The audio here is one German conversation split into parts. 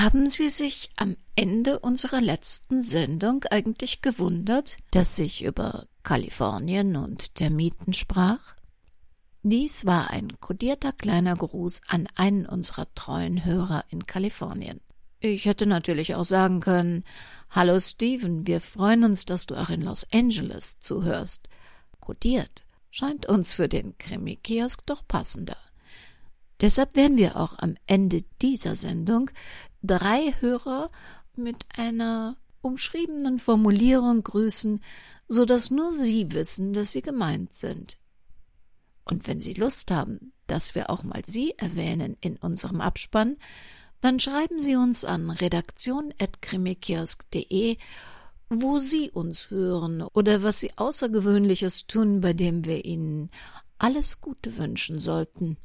Haben Sie sich am Ende unserer letzten Sendung eigentlich gewundert, dass ich über Kalifornien und Termiten sprach? Dies war ein kodierter kleiner Gruß an einen unserer treuen Hörer in Kalifornien. Ich hätte natürlich auch sagen können, Hallo Steven, wir freuen uns, dass du auch in Los Angeles zuhörst. Kodiert scheint uns für den Krimi-Kiosk doch passender. Deshalb werden wir auch am Ende dieser Sendung drei Hörer mit einer umschriebenen Formulierung grüßen, so dass nur Sie wissen, dass Sie gemeint sind. Und wenn Sie Lust haben, dass wir auch mal Sie erwähnen in unserem Abspann, dann schreiben Sie uns an redaktion.krimikiosk.de, wo Sie uns hören oder was Sie Außergewöhnliches tun, bei dem wir Ihnen alles Gute wünschen sollten.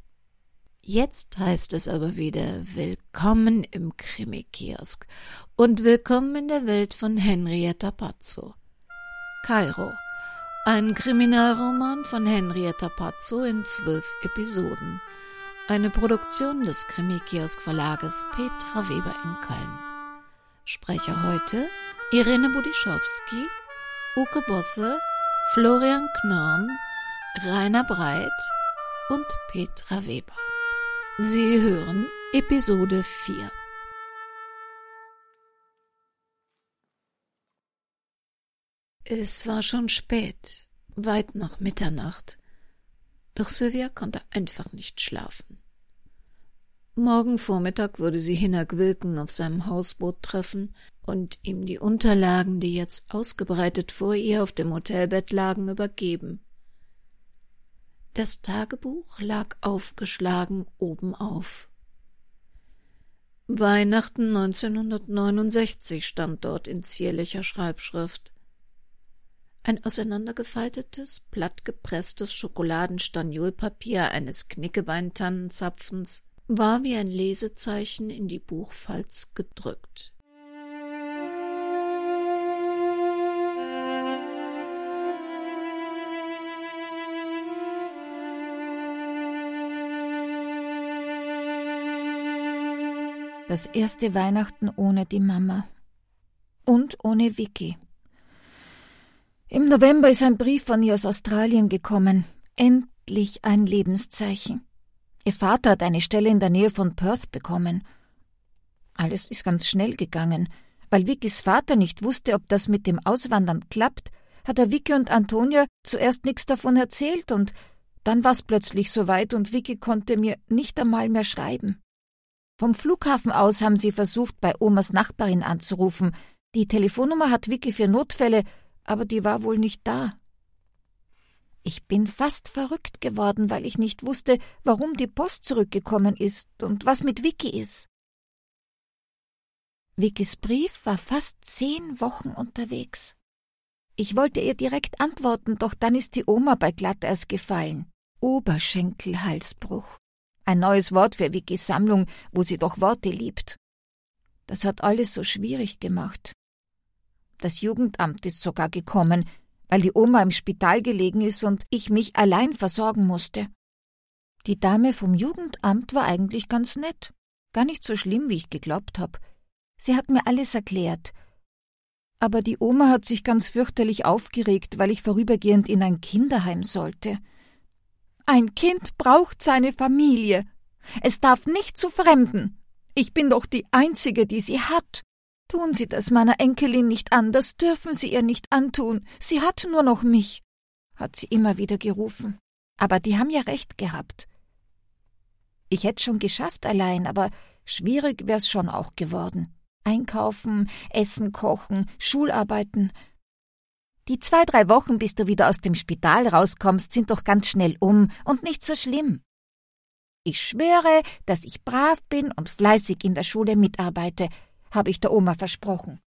Jetzt heißt es aber wieder Willkommen im Krimikiosk und willkommen in der Welt von Henrietta Pazzo. Kairo. Ein Kriminalroman von Henrietta Pazzo in zwölf Episoden. Eine Produktion des Krimikiosk Verlages Petra Weber in Köln. Sprecher heute Irene Budischowski, Uke Bosse, Florian Knorn, Rainer Breit und Petra Weber. Sie hören Episode 4. Es war schon spät, weit nach Mitternacht, doch Sylvia konnte einfach nicht schlafen. Morgen Vormittag würde sie Hinnerk Wilken auf seinem Hausboot treffen und ihm die Unterlagen, die jetzt ausgebreitet vor ihr auf dem Hotelbett lagen, übergeben. Das Tagebuch lag aufgeschlagen oben auf. Weihnachten 1969 stand dort in zierlicher Schreibschrift. Ein auseinandergefaltetes, plattgepresstes Schokoladenstaniolpapier eines Knickebeintannenzapfens war wie ein Lesezeichen in die Buchfalz gedrückt. Das erste Weihnachten ohne die Mama. Und ohne Vicky. Im November ist ein Brief von ihr aus Australien gekommen. Endlich ein Lebenszeichen. Ihr Vater hat eine Stelle in der Nähe von Perth bekommen. Alles ist ganz schnell gegangen. Weil Vickys Vater nicht wusste, ob das mit dem Auswandern klappt, hat er Vicky und Antonia zuerst nichts davon erzählt und dann war's plötzlich soweit und Vicky konnte mir nicht einmal mehr schreiben. Vom Flughafen aus haben sie versucht, bei Omas Nachbarin anzurufen. Die Telefonnummer hat Vicky für Notfälle, aber die war wohl nicht da. Ich bin fast verrückt geworden, weil ich nicht wusste, warum die Post zurückgekommen ist und was mit Vicky ist. Vickys Brief war fast zehn Wochen unterwegs. Ich wollte ihr direkt antworten, doch dann ist die Oma bei Glatteis gefallen. Oberschenkelhalsbruch. Ein neues Wort für Vickys Sammlung, wo sie doch Worte liebt. Das hat alles so schwierig gemacht. Das Jugendamt ist sogar gekommen, weil die Oma im Spital gelegen ist und ich mich allein versorgen musste. Die Dame vom Jugendamt war eigentlich ganz nett, gar nicht so schlimm, wie ich geglaubt hab. Sie hat mir alles erklärt. Aber die Oma hat sich ganz fürchterlich aufgeregt, weil ich vorübergehend in ein Kinderheim sollte. Ein Kind braucht seine Familie. Es darf nicht zu Fremden. Ich bin doch die Einzige, die sie hat. Tun Sie das meiner Enkelin nicht an, das dürfen Sie ihr nicht antun. Sie hat nur noch mich, hat sie immer wieder gerufen. Aber die haben ja recht gehabt. Ich hätte schon geschafft allein, aber schwierig wär's schon auch geworden. Einkaufen, Essen, Kochen, Schularbeiten. Die zwei, drei Wochen, bis du wieder aus dem Spital rauskommst, sind doch ganz schnell um und nicht so schlimm. Ich schwöre, dass ich brav bin und fleißig in der Schule mitarbeite, habe ich der Oma versprochen.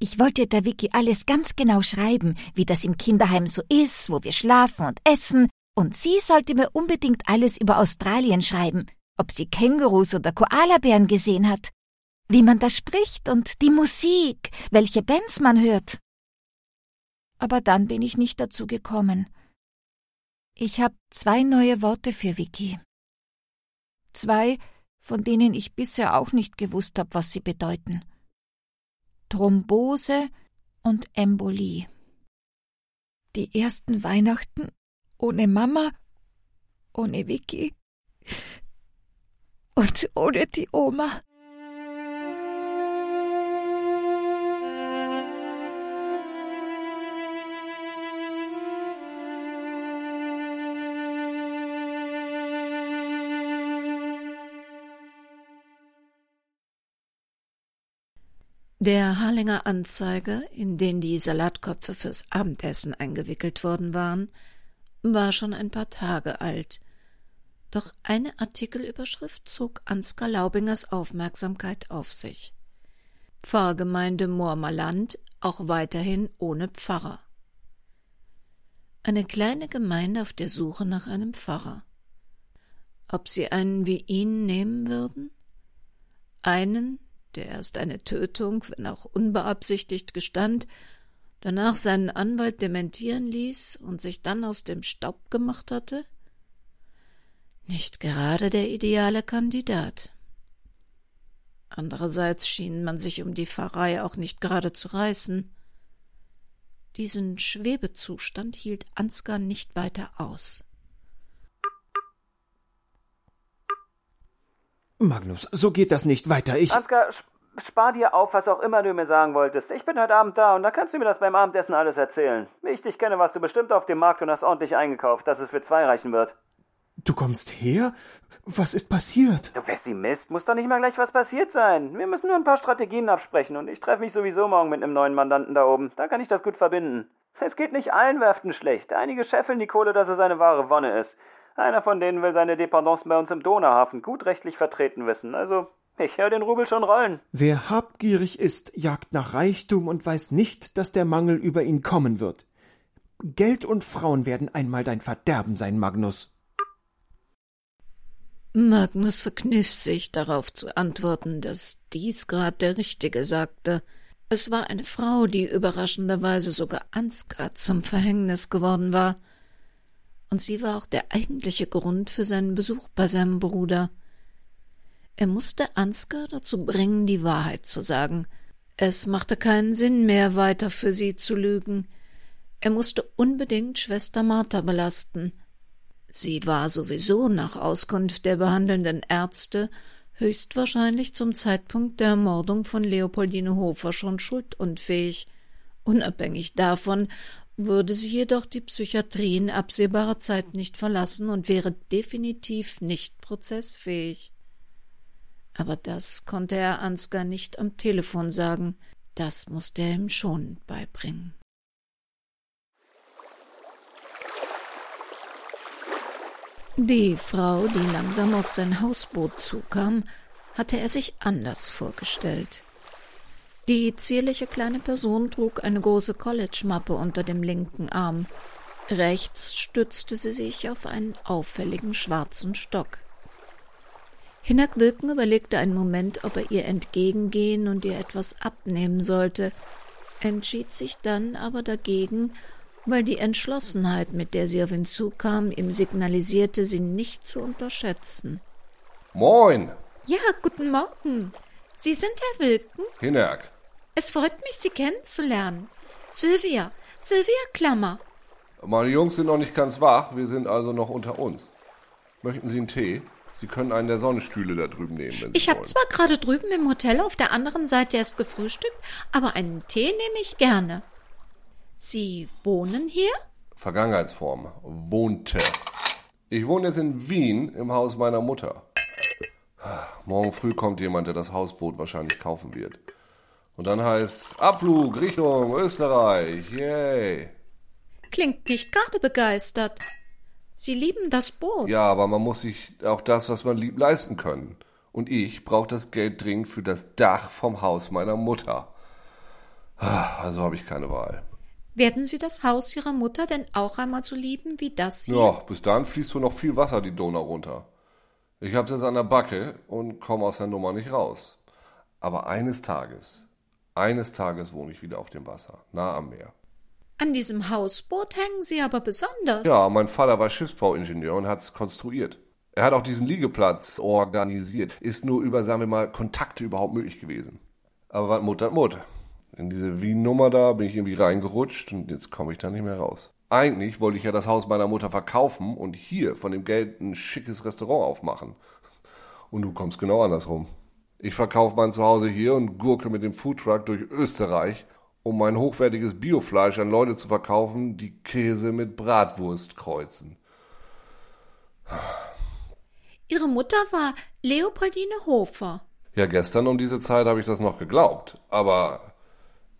Ich wollte der Vicky alles ganz genau schreiben, wie das im Kinderheim so ist, wo wir schlafen und essen, und sie sollte mir unbedingt alles über Australien schreiben, ob sie Kängurus oder Koalabären gesehen hat, wie man da spricht und die Musik, welche Bands man hört aber dann bin ich nicht dazu gekommen. Ich habe zwei neue Worte für Vicky. Zwei, von denen ich bisher auch nicht gewusst habe, was sie bedeuten. Thrombose und Embolie. Die ersten Weihnachten ohne Mama, ohne Vicky und ohne die Oma. Der Harlinger Anzeiger, in den die Salatköpfe fürs Abendessen eingewickelt worden waren, war schon ein paar Tage alt. Doch eine Artikelüberschrift zog Ansgar Laubingers Aufmerksamkeit auf sich. Pfarrgemeinde Moormerland auch weiterhin ohne Pfarrer. Eine kleine Gemeinde auf der Suche nach einem Pfarrer. Ob sie einen wie ihn nehmen würden? Einen, der erst eine Tötung, wenn auch unbeabsichtigt, gestand, danach seinen Anwalt dementieren ließ und sich dann aus dem Staub gemacht hatte? Nicht gerade der ideale Kandidat. Andererseits schien man sich um die Pfarrei auch nicht gerade zu reißen. Diesen Schwebezustand hielt Ansgar nicht weiter aus. Magnus, so geht das nicht weiter. Ich. Ansgar, spar dir auf, was auch immer du mir sagen wolltest. Ich bin heute Abend da und da kannst du mir das beim Abendessen alles erzählen. Wie ich dich kenne, warst du bestimmt auf dem Markt und hast ordentlich eingekauft, dass es für zwei reichen wird. Du kommst her? Was ist passiert? Du Pessimist, muss doch nicht mal gleich was passiert sein. Wir müssen nur ein paar Strategien absprechen und ich treffe mich sowieso morgen mit einem neuen Mandanten da oben. Da kann ich das gut verbinden. Es geht nicht allen Werften schlecht. Einige scheffeln die Kohle, dass es eine wahre Wonne ist. Einer von denen will seine Dependance bei uns im Donauhafen gut rechtlich vertreten wissen. Also, ich höre den Rubel schon rollen. Wer habgierig ist, jagt nach Reichtum und weiß nicht, dass der Mangel über ihn kommen wird. Geld und Frauen werden einmal dein Verderben sein, Magnus. Magnus verkniff sich, darauf zu antworten, dass dies grad der Richtige sagte. Es war eine Frau, die überraschenderweise sogar Ansgar zum Verhängnis geworden war – und sie war auch der eigentliche Grund für seinen Besuch bei seinem Bruder. Er musste Ansgar dazu bringen, die Wahrheit zu sagen. Es machte keinen Sinn mehr, weiter für sie zu lügen. Er musste unbedingt Schwester Martha belasten. Sie war sowieso nach Auskunft der behandelnden Ärzte höchstwahrscheinlich zum Zeitpunkt der Ermordung von Leopoldine Hofer schon schuldunfähig, unabhängig davon, würde sie jedoch die Psychiatrie in absehbarer Zeit nicht verlassen und wäre definitiv nicht prozessfähig. Aber das konnte er Ansgar nicht am Telefon sagen, das musste er ihm schon beibringen. Die Frau, die langsam auf sein Hausboot zukam, hatte er sich anders vorgestellt. Die zierliche kleine Person trug eine große College-Mappe unter dem linken Arm. Rechts stützte sie sich auf einen auffälligen schwarzen Stock. Hinak Wilken überlegte einen Moment, ob er ihr entgegengehen und ihr etwas abnehmen sollte, entschied sich dann aber dagegen, weil die Entschlossenheit, mit der sie auf ihn zukam, ihm signalisierte, sie nicht zu unterschätzen. Moin! Ja, guten Morgen. Sie sind Herr Wilken? Hinak. Es freut mich, Sie kennenzulernen. Sylvia, Sylvia Klammer. Meine Jungs sind noch nicht ganz wach, wir sind also noch unter uns. Möchten Sie einen Tee? Sie können einen der Sonnenstühle da drüben nehmen, wenn Sie Ich habe zwar gerade drüben im Hotel auf der anderen Seite erst gefrühstückt, aber einen Tee nehme ich gerne. Sie wohnen hier? Vergangenheitsform. Wohnte. Ich wohne jetzt in Wien im Haus meiner Mutter. Morgen früh kommt jemand, der das Hausboot wahrscheinlich kaufen wird. Und dann heißt Abflug Richtung Österreich. Yay. Klingt nicht gerade begeistert. Sie lieben das Boot. Ja, aber man muss sich auch das, was man liebt, leisten können. Und ich brauche das Geld dringend für das Dach vom Haus meiner Mutter. Also habe ich keine Wahl. Werden Sie das Haus Ihrer Mutter denn auch einmal so lieben wie das hier? Ja, bis dahin fließt so noch viel Wasser die Donau runter. Ich hab's jetzt an der Backe und komme aus der Nummer nicht raus. Aber eines Tages, eines Tages wohne ich wieder auf dem Wasser, nah am Meer. An diesem Hausboot hängen Sie aber besonders. Ja, mein Vater war Schiffsbauingenieur und hat's konstruiert. Er hat auch diesen Liegeplatz organisiert. Ist nur über, sagen wir mal, Kontakte überhaupt möglich gewesen. Aber was Mutter hat Mutter. In diese Wien-Nummer da bin ich irgendwie reingerutscht und jetzt komme ich da nicht mehr raus. Eigentlich wollte ich ja das Haus meiner Mutter verkaufen und hier von dem Geld ein schickes Restaurant aufmachen. Und du kommst genau andersrum. Ich verkaufe mein Zuhause hier und gurke mit dem Foodtruck durch Österreich, um mein hochwertiges Biofleisch an Leute zu verkaufen, die Käse mit Bratwurst kreuzen. Ihre Mutter war Leopoldine Hofer. Ja, gestern um diese Zeit habe ich das noch geglaubt. Aber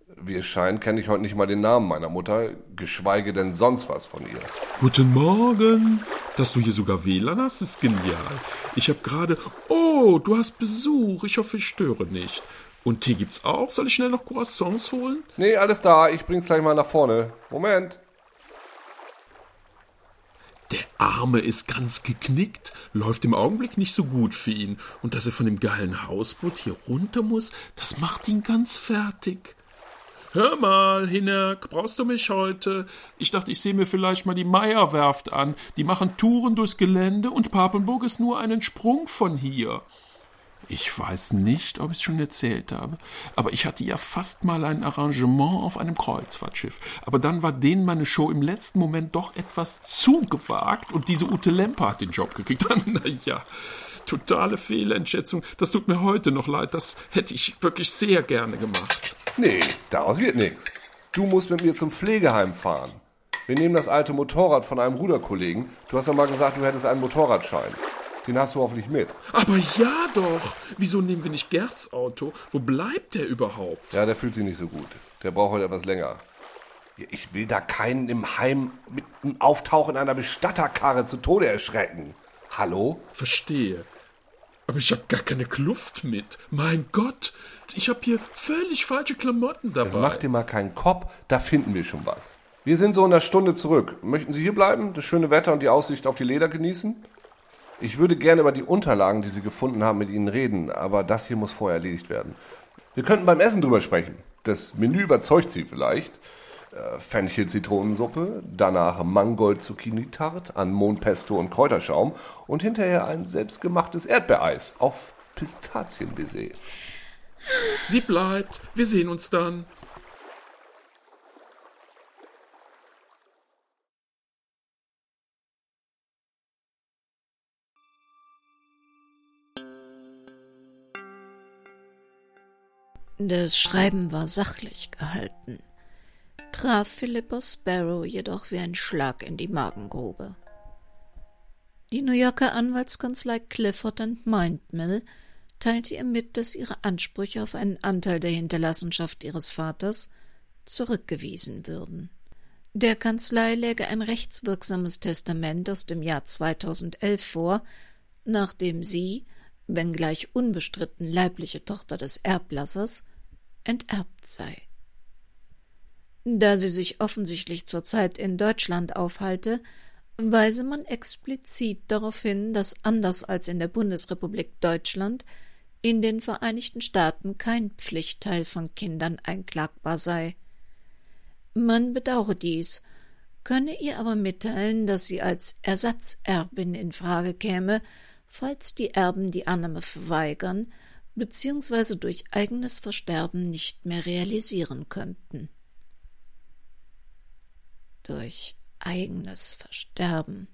wie es scheint, kenne ich heute nicht mal den Namen meiner Mutter, geschweige denn sonst was von ihr. Guten Morgen. Dass du hier sogar WLAN hast, ist genial. Ich habe gerade. Oh, du hast Besuch. Ich hoffe, ich störe nicht. Und Tee gibt's auch? Soll ich schnell noch Croissants holen? Nee, alles da. Ich bring's gleich mal nach vorne. Moment. Der Arme ist ganz geknickt, läuft im Augenblick nicht so gut für ihn. Und dass er von dem geilen Hausboot hier runter muss, das macht ihn ganz fertig. Hör mal, Hinek, brauchst du mich heute? Ich dachte, ich sehe mir vielleicht mal die Meierwerft an. Die machen Touren durchs Gelände und Papenburg ist nur einen Sprung von hier. Ich weiß nicht, ob ich es schon erzählt habe, aber ich hatte ja fast mal ein Arrangement auf einem Kreuzfahrtschiff. Aber dann war denen meine Show im letzten Moment doch etwas zu gewagt und diese Ute Lemper hat den Job gekriegt. naja, totale Fehlentschätzung. Das tut mir heute noch leid. Das hätte ich wirklich sehr gerne gemacht. Nee, daraus wird nichts. Du musst mit mir zum Pflegeheim fahren. Wir nehmen das alte Motorrad von einem Ruderkollegen. Du hast ja mal gesagt, du hättest einen Motorradschein. Den hast du hoffentlich mit. Aber ja doch. Wieso nehmen wir nicht Gerds Auto? Wo bleibt der überhaupt? Ja, der fühlt sich nicht so gut. Der braucht heute etwas länger. Ich will da keinen im Heim mit einem Auftauchen einer Bestatterkarre zu Tode erschrecken. Hallo? Verstehe. Aber ich habe gar keine Kluft mit. Mein Gott, ich habe hier völlig falsche Klamotten dabei. Das macht dir mal keinen Kopf, da finden wir schon was. Wir sind so in einer Stunde zurück. Möchten Sie hier bleiben, das schöne Wetter und die Aussicht auf die Leder genießen? Ich würde gerne über die Unterlagen, die Sie gefunden haben, mit Ihnen reden, aber das hier muss vorher erledigt werden. Wir könnten beim Essen drüber sprechen. Das Menü überzeugt Sie vielleicht. Äh, Fenchel-Zitronensuppe, danach Mangold-Zucchini-Tart, Anemon-Pesto und Kräuterschaum und hinterher ein selbstgemachtes Erdbeereis auf Pistazienbaiser. Sie bleibt. Wir sehen uns dann. Das Schreiben war sachlich gehalten, traf Philippa Sparrow jedoch wie ein Schlag in die Magengrube. Die New Yorker Anwaltskanzlei Clifford Mindmill teilte ihr mit, dass ihre Ansprüche auf einen Anteil der Hinterlassenschaft ihres Vaters zurückgewiesen würden. Der Kanzlei läge ein rechtswirksames Testament aus dem Jahr 2011 vor, nachdem sie, wenngleich unbestritten leibliche Tochter des Erblassers, enterbt sei. Da sie sich offensichtlich zurzeit in Deutschland aufhalte, weise man explizit darauf hin, dass anders als in der Bundesrepublik Deutschland in den Vereinigten Staaten kein Pflichtteil von Kindern einklagbar sei. Man bedauere dies, könne ihr aber mitteilen, dass sie als Ersatzerbin in Frage käme, falls die Erben die Annahme verweigern bzw. durch eigenes Versterben nicht mehr realisieren könnten. Durch eigenes Versterben.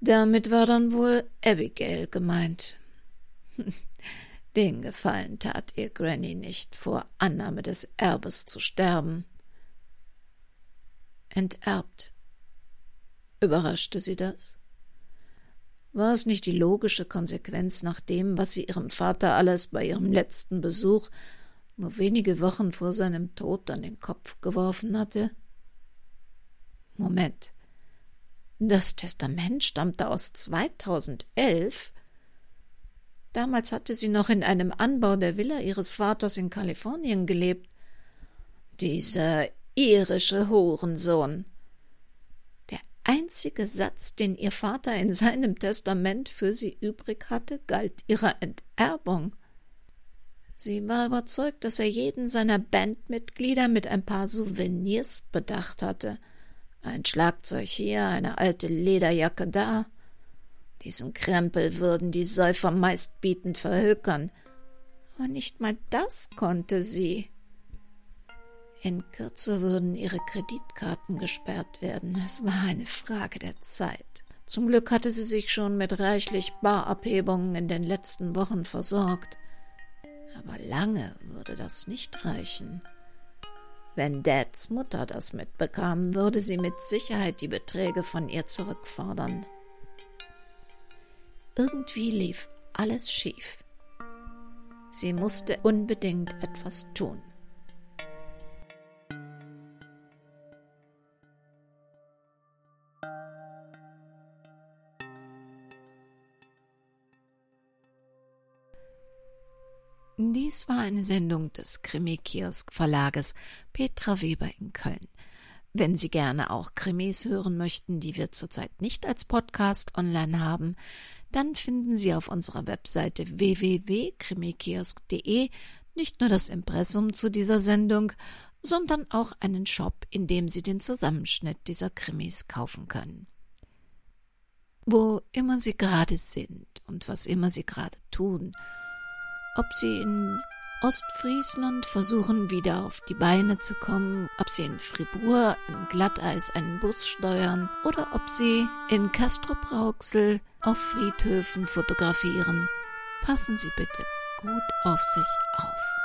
Damit war dann wohl Abigail gemeint. Den Gefallen tat ihr Granny nicht, vor Annahme des Erbes zu sterben. Enterbt. Überraschte sie das? War es nicht die logische Konsequenz nach dem, was sie ihrem Vater alles bei ihrem letzten Besuch nur wenige Wochen vor seinem Tod an den Kopf geworfen hatte? Moment. Das Testament stammte aus 2011? Damals hatte sie noch in einem Anbau der Villa ihres Vaters in Kalifornien gelebt. Dieser irische Hurensohn. Der einzige Satz, den ihr Vater in seinem Testament für sie übrig hatte, galt ihrer Enterbung. Sie war überzeugt, dass er jeden seiner Bandmitglieder mit ein paar Souvenirs bedacht hatte. Ein Schlagzeug hier, eine alte Lederjacke da. Diesen Krempel würden die Säufer meistbietend verhökern. Aber nicht mal das konnte sie. In Kürze würden ihre Kreditkarten gesperrt werden. Es war eine Frage der Zeit. Zum Glück hatte sie sich schon mit reichlich Barabhebungen in den letzten Wochen versorgt. Aber lange würde das nicht reichen. Wenn Dads Mutter das mitbekam, würde sie mit Sicherheit die Beträge von ihr zurückfordern. Irgendwie lief alles schief. Sie musste unbedingt etwas tun. Dies war eine Sendung des Krimi-Kiosk-Verlages Petra Weber in Köln. Wenn Sie gerne auch Krimis hören möchten, die wir zurzeit nicht als Podcast online haben, dann finden Sie auf unserer Webseite www.krimikiosk.de nicht nur das Impressum zu dieser Sendung, sondern auch einen Shop, in dem Sie den Zusammenschnitt dieser Krimis kaufen können. Wo immer Sie gerade sind und was immer Sie gerade tun, ob Sie in Ostfriesland versuchen wieder auf die Beine zu kommen, ob sie in Fribourg im Glatteis einen Bus steuern oder ob sie in Castrop-Rauxel auf Friedhöfen fotografieren. Passen Sie bitte gut auf sich auf.